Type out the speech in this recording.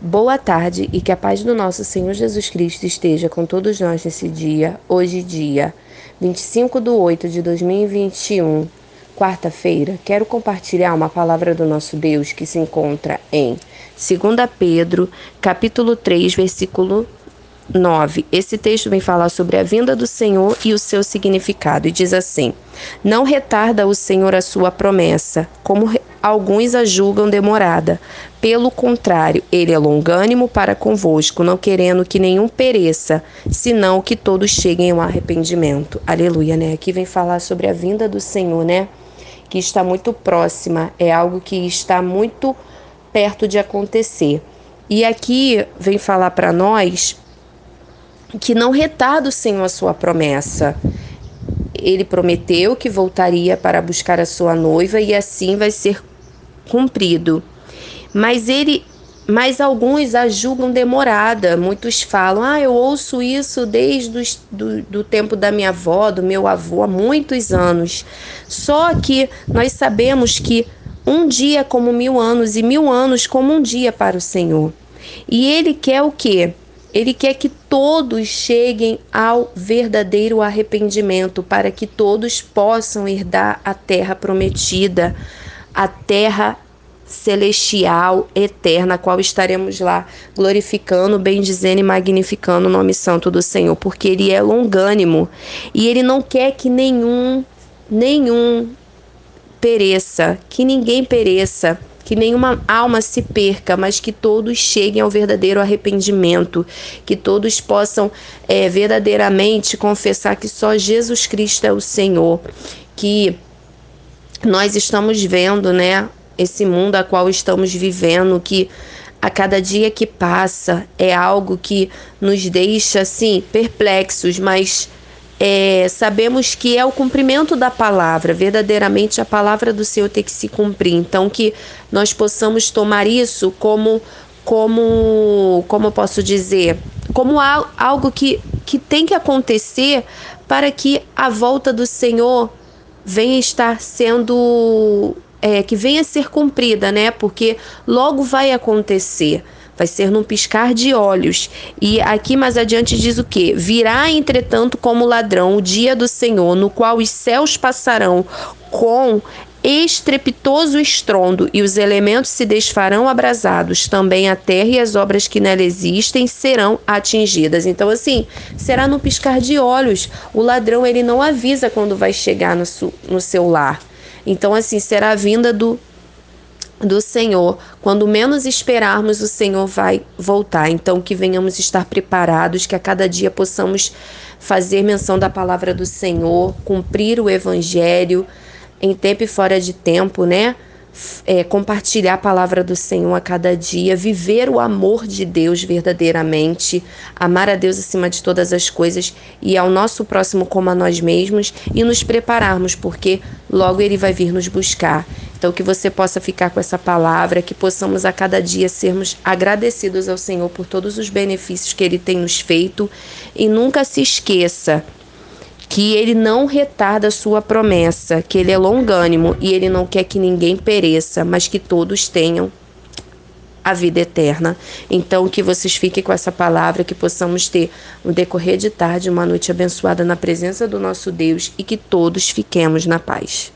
Boa tarde e que a paz do nosso Senhor Jesus Cristo esteja com todos nós nesse dia, hoje, dia 25 de 8 de 2021, quarta-feira. Quero compartilhar uma palavra do nosso Deus que se encontra em 2 Pedro, capítulo 3, versículo 9. Esse texto vem falar sobre a vinda do Senhor e o seu significado, e diz assim: Não retarda o Senhor a sua promessa, como alguns a julgam demorada. Pelo contrário, ele é longânimo para convosco, não querendo que nenhum pereça, senão que todos cheguem ao arrependimento. Aleluia, né? Aqui vem falar sobre a vinda do Senhor, né? Que está muito próxima, é algo que está muito perto de acontecer. E aqui vem falar para nós que não retarda o Senhor a sua promessa. Ele prometeu que voltaria para buscar a sua noiva e assim vai ser cumprido. Mas ele mas alguns a julgam demorada. Muitos falam: Ah, eu ouço isso desde o do, do tempo da minha avó, do meu avô, há muitos anos. Só que nós sabemos que um dia como mil anos e mil anos como um dia para o Senhor. E Ele quer o quê? Ele quer que todos cheguem ao verdadeiro arrependimento, para que todos possam herdar a terra prometida, a terra celestial, eterna, a qual estaremos lá glorificando, bendizendo e magnificando o nome santo do Senhor, porque ele é longânimo e ele não quer que nenhum nenhum pereça, que ninguém pereça, que nenhuma alma se perca, mas que todos cheguem ao verdadeiro arrependimento, que todos possam é, verdadeiramente confessar que só Jesus Cristo é o Senhor, que nós estamos vendo, né, esse mundo a qual estamos vivendo, que a cada dia que passa é algo que nos deixa assim perplexos, mas é, sabemos que é o cumprimento da palavra, verdadeiramente a palavra do Senhor tem que se cumprir. Então, que nós possamos tomar isso como, como, como posso dizer, como algo que, que tem que acontecer para que a volta do Senhor venha estar sendo, é, que venha ser cumprida, né? Porque logo vai acontecer vai ser num piscar de olhos. E aqui mais adiante diz o que? Virá, entretanto, como ladrão o dia do Senhor, no qual os céus passarão com estrepitoso estrondo, e os elementos se desfarão abrasados, também a terra e as obras que nela existem serão atingidas. Então, assim, será no piscar de olhos. O ladrão ele não avisa quando vai chegar no, no seu lar. Então, assim, será a vinda do do Senhor. Quando menos esperarmos, o Senhor vai voltar. Então, que venhamos estar preparados, que a cada dia possamos fazer menção da palavra do Senhor, cumprir o evangelho em tempo e fora de tempo, né? É, compartilhar a palavra do Senhor a cada dia, viver o amor de Deus verdadeiramente, amar a Deus acima de todas as coisas e ao nosso próximo como a nós mesmos e nos prepararmos, porque logo Ele vai vir nos buscar. Então, que você possa ficar com essa palavra, que possamos a cada dia sermos agradecidos ao Senhor por todos os benefícios que Ele tem nos feito e nunca se esqueça que Ele não retarda a sua promessa, que Ele é longânimo e Ele não quer que ninguém pereça, mas que todos tenham a vida eterna. Então, que vocês fiquem com essa palavra, que possamos ter um decorrer de tarde, uma noite abençoada na presença do nosso Deus e que todos fiquemos na paz.